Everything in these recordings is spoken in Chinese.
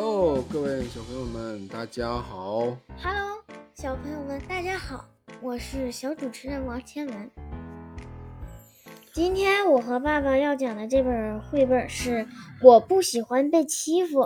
Hello，各位小朋友们，大家好。Hello，小朋友们，大家好，我是小主持人王千文。今天我和爸爸要讲的这本绘本是《我不喜欢被欺负》。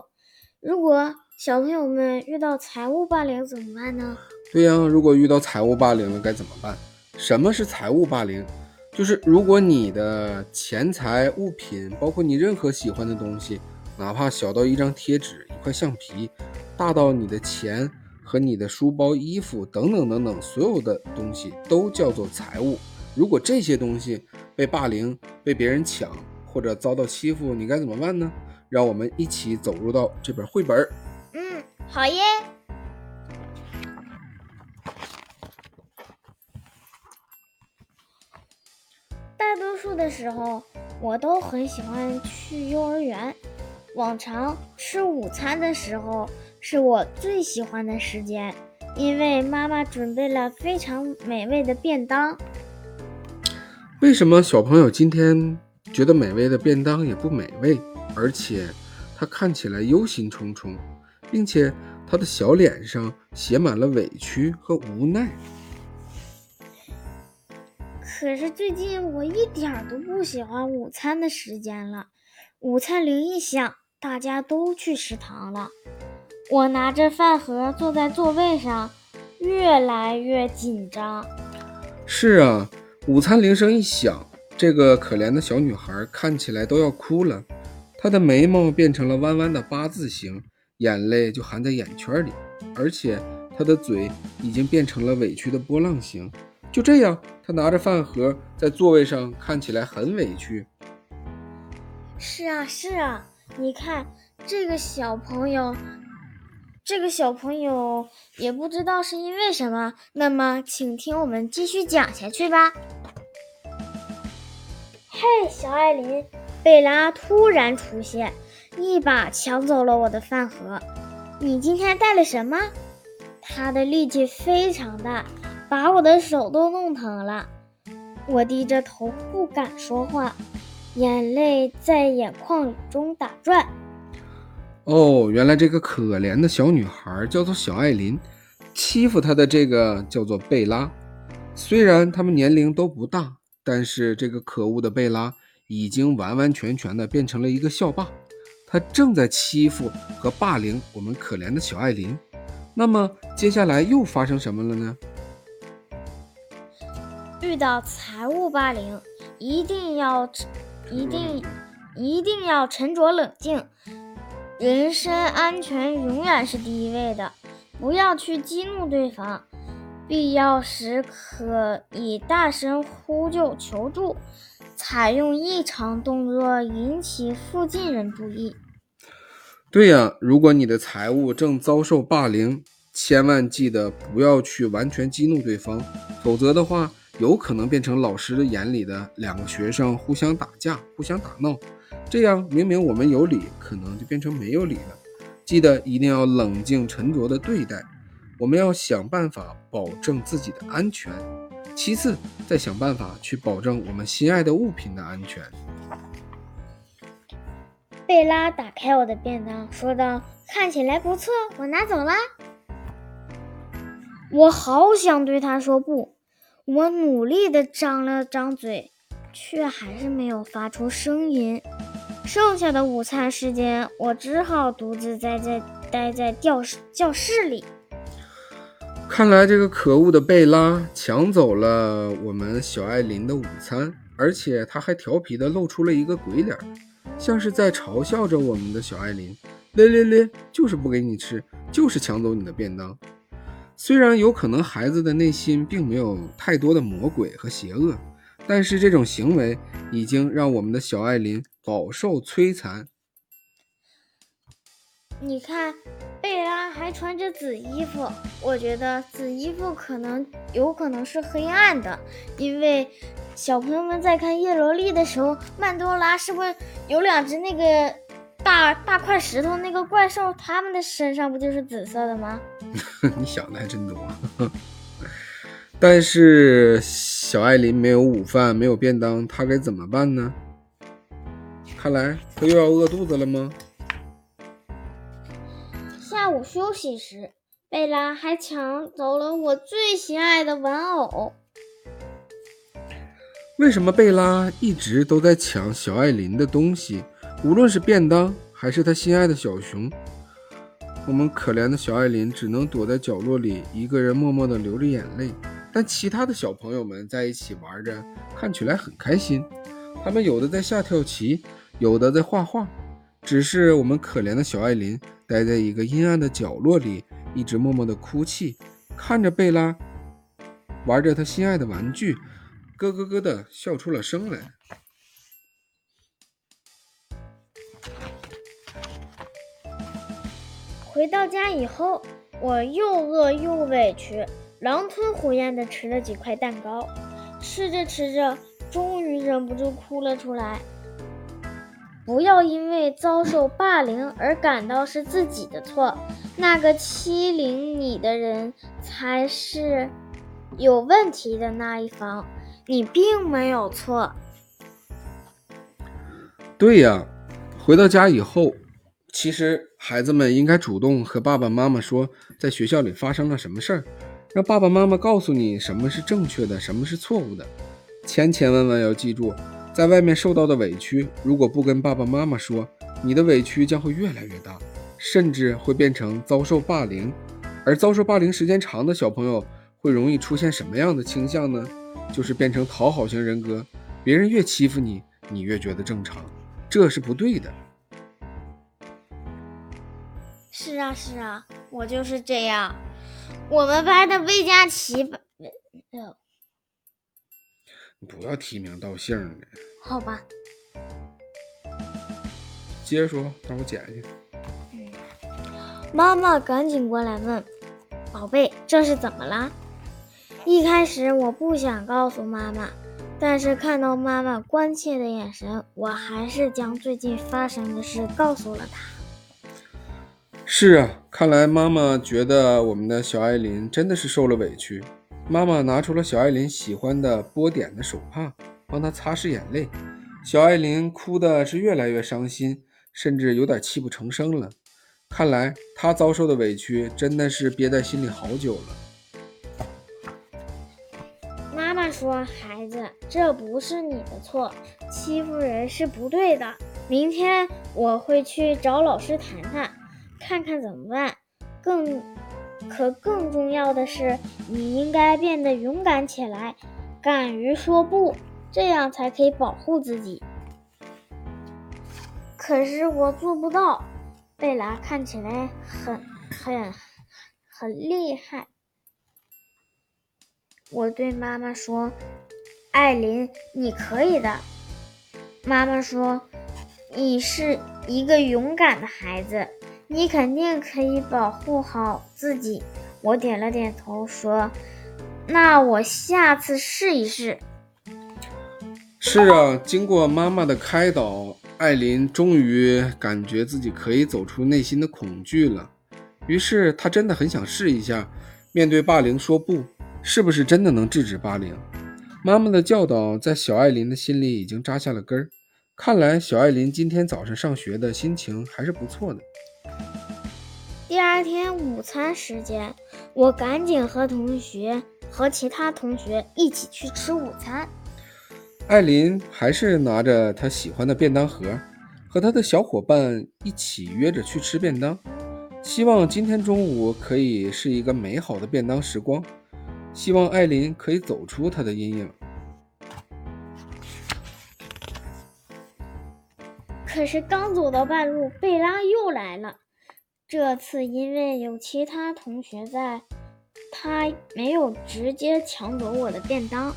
如果小朋友们遇到财务霸凌怎么办呢？对呀、如果遇到财务霸凌了该怎么办？什么是财务霸凌？就是如果你的钱财物品，包括你任何喜欢的东西，哪怕小到一张贴纸、一块橡皮，大到你的钱和你的书包、衣服等等等等，所有的东西都叫做财物。如果这些东西被霸凌、被别人抢或者遭到欺负，你该怎么办呢？让我们一起走入到这本绘本。嗯，好耶。大多数的时候，我都很喜欢去幼儿园。往常吃午餐的时候是我最喜欢的时间，因为妈妈准备了非常美味的便当。为什么小朋友今天觉得美味的便当也不美味，而且他看起来忧心忡忡，并且他的小脸上写满了委屈和无奈？可是最近我一点儿都不喜欢午餐的时间了。午餐铃一响，大家都去食堂了。我拿着饭盒坐在座位上，越来越紧张。是啊，午餐铃声一响，这个可怜的小女孩看起来都要哭了，她的眉毛变成了弯弯的八字形，眼泪就含在眼圈里，而且她的嘴已经变成了委屈的波浪形。就这样，她拿着饭盒在座位上，看起来很委屈。是啊，是啊，你看这个小朋友，这个小朋友也不知道是因为什么。那么，请听我们继续讲下去吧。嘿，小艾琳，贝拉突然出现，一把抢走了我的饭盒。你今天带了什么？他的力气非常大，把我的手都弄疼了。我低着头不敢说话。眼泪在眼眶中打转。哦，原来这个可怜的小女孩叫做小艾琳，欺负她的这个叫做贝拉。虽然他们年龄都不大，但是这个可恶的贝拉已经完完全全的变成了一个校霸，他正在欺负和霸凌我们可怜的小艾琳。那么接下来又发生什么了呢？遇到财务霸凌，一定要。一定一定要沉着冷静，人身安全永远是第一位的，不要去激怒对方，必要时可以大声呼救求助，采用异常动作引起附近人注意。对呀，如果你的财物正遭受霸凌，千万记得不要去完全激怒对方，否则的话。有可能变成老师的眼里的两个学生互相打架、互相打闹，这样明明我们有理，可能就变成没有理了。记得一定要冷静沉着的对待，我们要想办法保证自己的安全，其次再想办法去保证我们心爱的物品的安全。贝拉打开我的便当，说道：“看起来不错，我拿走了。”我好想对他说不。我努力地张了张嘴，却还是没有发出声音。剩下的午餐时间，我只好独自待在待在教室教室里。看来这个可恶的贝拉抢走了我们小艾琳的午餐，而且他还调皮地露出了一个鬼脸，像是在嘲笑着我们的小艾琳。咧咧咧，就是不给你吃，就是抢走你的便当。虽然有可能孩子的内心并没有太多的魔鬼和邪恶，但是这种行为已经让我们的小艾琳饱受摧残。你看，贝拉还穿着紫衣服，我觉得紫衣服可能有可能是黑暗的，因为小朋友们在看叶罗丽的时候，曼多拉是不是有两只那个？大大块石头那个怪兽，他们的身上不就是紫色的吗？你想的还真多。但是小艾琳没有午饭，没有便当，她该怎么办呢？看来她又要饿肚子了吗？下午休息时，贝拉还抢走了我最心爱的玩偶。为什么贝拉一直都在抢小艾琳的东西？无论是便当，还是他心爱的小熊。我们可怜的小艾琳只能躲在角落里，一个人默默地流着眼泪。但其他的小朋友们在一起玩着，看起来很开心。他们有的在下跳棋，有的在画画。只是我们可怜的小艾琳待在一个阴暗的角落里，一直默默地哭泣，看着贝拉玩着她心爱的玩具。咯咯咯的笑出了声来。回到家以后，我又饿又委屈，狼吞虎咽的吃了几块蛋糕。吃着吃着，终于忍不住哭了出来。不要因为遭受霸凌而感到是自己的错，那个欺凌你的人才是有问题的那一方。你并没有错。对呀，回到家以后，其实孩子们应该主动和爸爸妈妈说，在学校里发生了什么事儿，让爸爸妈妈告诉你什么是正确的，什么是错误的。千千万万要记住，在外面受到的委屈，如果不跟爸爸妈妈说，你的委屈将会越来越大，甚至会变成遭受霸凌。而遭受霸凌时间长的小朋友，会容易出现什么样的倾向呢？就是变成讨好型人格，别人越欺负你，你越觉得正常，这是不对的。是啊，是啊，我就是这样。我们班的魏佳琪，不要提名道姓的。好吧。接着说，让我剪去。妈妈赶紧过来问：“宝贝，这是怎么啦？”一开始我不想告诉妈妈，但是看到妈妈关切的眼神，我还是将最近发生的事告诉了她。是啊，看来妈妈觉得我们的小艾琳真的是受了委屈。妈妈拿出了小艾琳喜欢的波点的手帕，帮她擦拭眼泪。小艾琳哭的是越来越伤心，甚至有点泣不成声了。看来她遭受的委屈真的是憋在心里好久了。妈妈说：“孩子，这不是你的错，欺负人是不对的。明天我会去找老师谈谈，看看怎么办。更可更重要的是，你应该变得勇敢起来，敢于说不，这样才可以保护自己。可是我做不到。”贝拉看起来很很很厉害。我对妈妈说：“艾琳，你可以的。”妈妈说：“你是一个勇敢的孩子，你肯定可以保护好自己。”我点了点头，说：“那我下次试一试。”是啊，经过妈妈的开导，艾琳终于感觉自己可以走出内心的恐惧了。于是，她真的很想试一下，面对霸凌说不。是不是真的能制止霸凌？妈妈的教导在小艾琳的心里已经扎下了根儿。看来小艾琳今天早上上学的心情还是不错的。第二天午餐时间，我赶紧和同学和其他同学一起去吃午餐。艾琳还是拿着她喜欢的便当盒，和她的小伙伴一起约着去吃便当，希望今天中午可以是一个美好的便当时光。希望艾琳可以走出她的阴影。可是刚走到半路，贝拉又来了。这次因为有其他同学在，他没有直接抢走我的便当。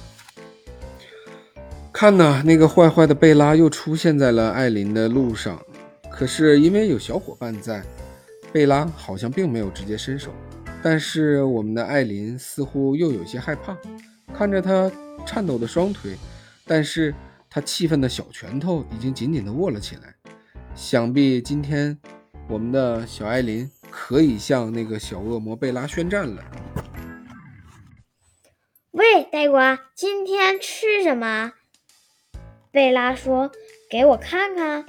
看呐，那个坏坏的贝拉又出现在了艾琳的路上。可是因为有小伙伴在，贝拉好像并没有直接伸手。但是我们的艾琳似乎又有些害怕，看着她颤抖的双腿，但是她气愤的小拳头已经紧紧地握了起来。想必今天我们的小艾琳可以向那个小恶魔贝拉宣战了。喂，呆瓜，今天吃什么？贝拉说：“给我看看。”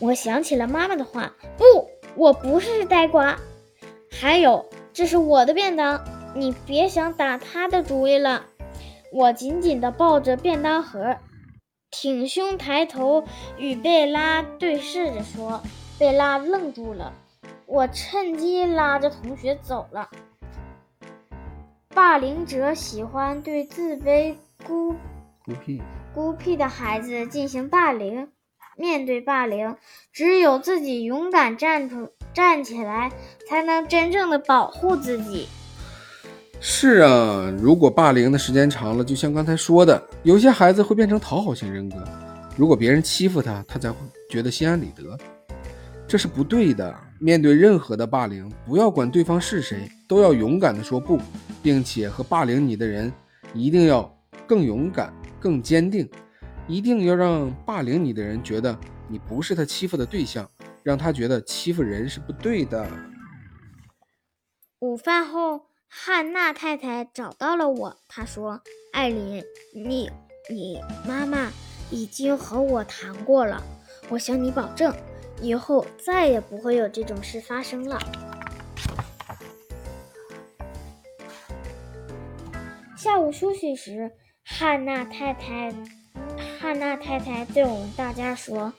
我想起了妈妈的话，不。我不是呆瓜。还有，这是我的便当，你别想打他的主意了。我紧紧地抱着便当盒，挺胸抬头与贝拉对视着说。贝拉愣住了，我趁机拉着同学走了。霸凌者喜欢对自卑、孤孤僻、孤僻的孩子进行霸凌。面对霸凌，只有自己勇敢站出站起来，才能真正的保护自己。是啊，如果霸凌的时间长了，就像刚才说的，有些孩子会变成讨好型人格。如果别人欺负他，他才会觉得心安理得。这是不对的。面对任何的霸凌，不要管对方是谁，都要勇敢地说不，并且和霸凌你的人一定要更勇敢、更坚定。一定要让霸凌你的人觉得你不是他欺负的对象，让他觉得欺负人是不对的。午饭后，汉娜太太找到了我，她说：“艾琳，你、你妈妈已经和我谈过了，我向你保证。”以后再也不会有这种事发生了。下午休息时，汉娜太太，汉娜太太对我们大家说：“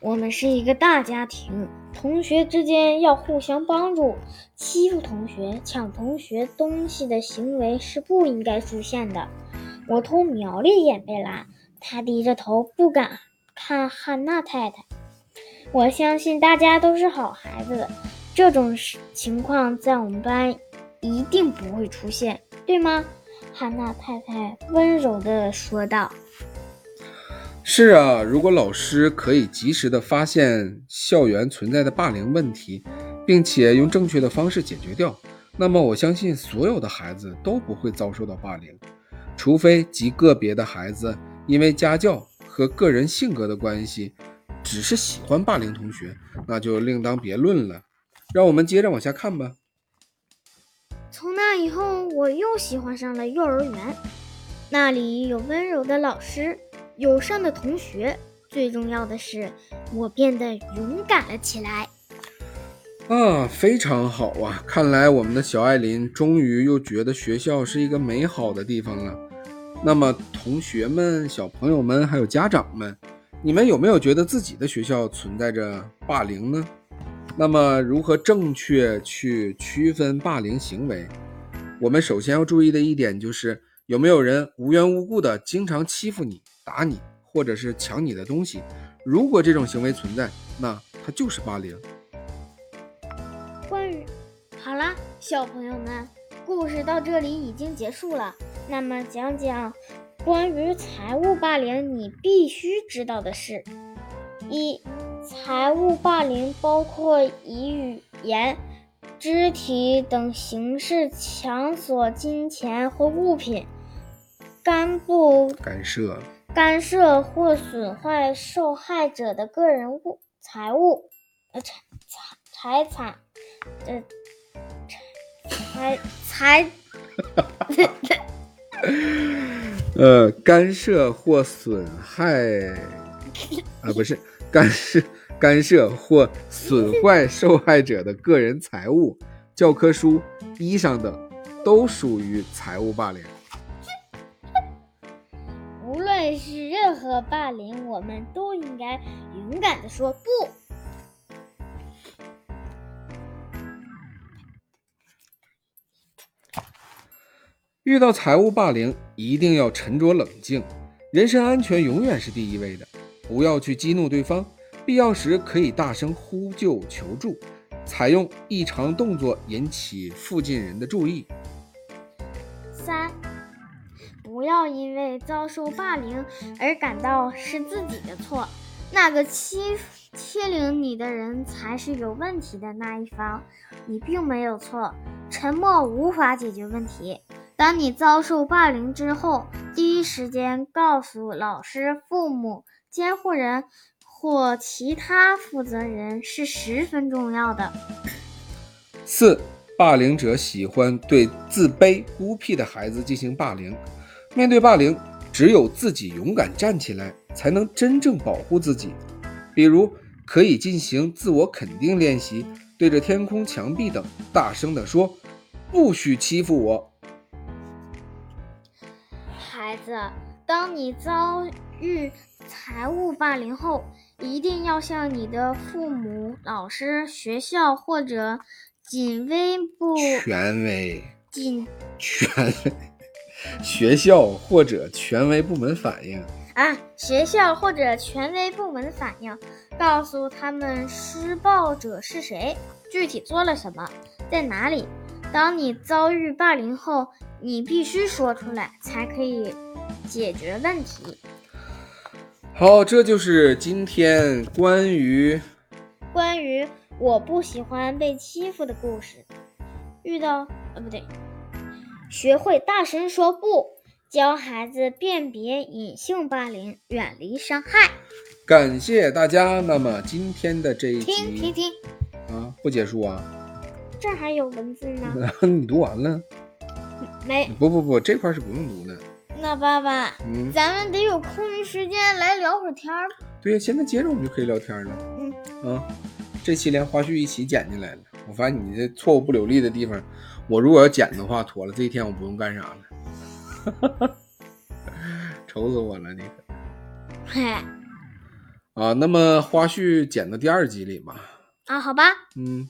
我们是一个大家庭，同学之间要互相帮助。欺负同学、抢同学东西的行为是不应该出现的。”我偷瞄了一眼贝拉，她低着头不敢看汉娜太太。我相信大家都是好孩子，这种情况在我们班一定不会出现，对吗？汉娜太太温柔地说道。是啊，如果老师可以及时的发现校园存在的霸凌问题，并且用正确的方式解决掉，那么我相信所有的孩子都不会遭受到霸凌，除非极个别的孩子因为家教和个人性格的关系。只是喜欢霸凌同学，那就另当别论了。让我们接着往下看吧。从那以后，我又喜欢上了幼儿园，那里有温柔的老师，友善的同学，最重要的是，我变得勇敢了起来。啊，非常好啊！看来我们的小艾琳终于又觉得学校是一个美好的地方了。那么，同学们、小朋友们还有家长们。你们有没有觉得自己的学校存在着霸凌呢？那么，如何正确去区分霸凌行为？我们首先要注意的一点就是，有没有人无缘无故的经常欺负你、打你，或者是抢你的东西？如果这种行为存在，那它就是霸凌。关于，好了，小朋友们，故事到这里已经结束了。那么，讲讲。关于财务霸凌，你必须知道的是：一、财务霸凌包括以语言、肢体等形式强索金钱或物品，干部干涉、干涉或损坏受害者的个人物财物、呃财财财产、呃财财。呃，干涉或损害啊，不是干涉干涉或损坏受害者的个人财物、教科书、衣裳等，都属于财务霸凌。无论是任何霸凌，我们都应该勇敢的说不。遇到财务霸凌，一定要沉着冷静，人身安全永远是第一位的。不要去激怒对方，必要时可以大声呼救求助，采用异常动作引起附近人的注意。三，不要因为遭受霸凌而感到是自己的错，那个欺欺凌你的人才是有问题的那一方，你并没有错。沉默无法解决问题。当你遭受霸凌之后，第一时间告诉老师、父母、监护人或其他负责人是十分重要的。四，霸凌者喜欢对自卑、孤僻的孩子进行霸凌。面对霸凌，只有自己勇敢站起来，才能真正保护自己。比如，可以进行自我肯定练习。对着天空、墙壁等大声地说：“不许欺负我！”孩子，当你遭遇财务霸凌后，一定要向你的父母、老师、学校或者警卫部权威警权威 学校或者权威部门反映。啊学校或者权威部门反映，告诉他们施暴者是谁，具体做了什么，在哪里。当你遭遇霸凌后，你必须说出来，才可以解决问题。好，这就是今天关于关于我不喜欢被欺负的故事。遇到呃不对，学会大声说不，教孩子辨别隐性霸凌，远离伤害。感谢大家。那么今天的这一集听听听，啊，不结束啊？这儿还有文字呢。你读完了？没，不不不，这块是不用读的。那爸爸，嗯，咱们得有空余时间来聊会儿天儿。对呀，现在接着我们就可以聊天了。嗯，啊，这期连花絮一起剪进来了。我发现你这错误不流利的地方，我如果要剪的话，妥了，这一天我不用干啥了。愁死我了，你可嘿，啊！那么花絮剪到第二集里嘛，啊，好吧。嗯，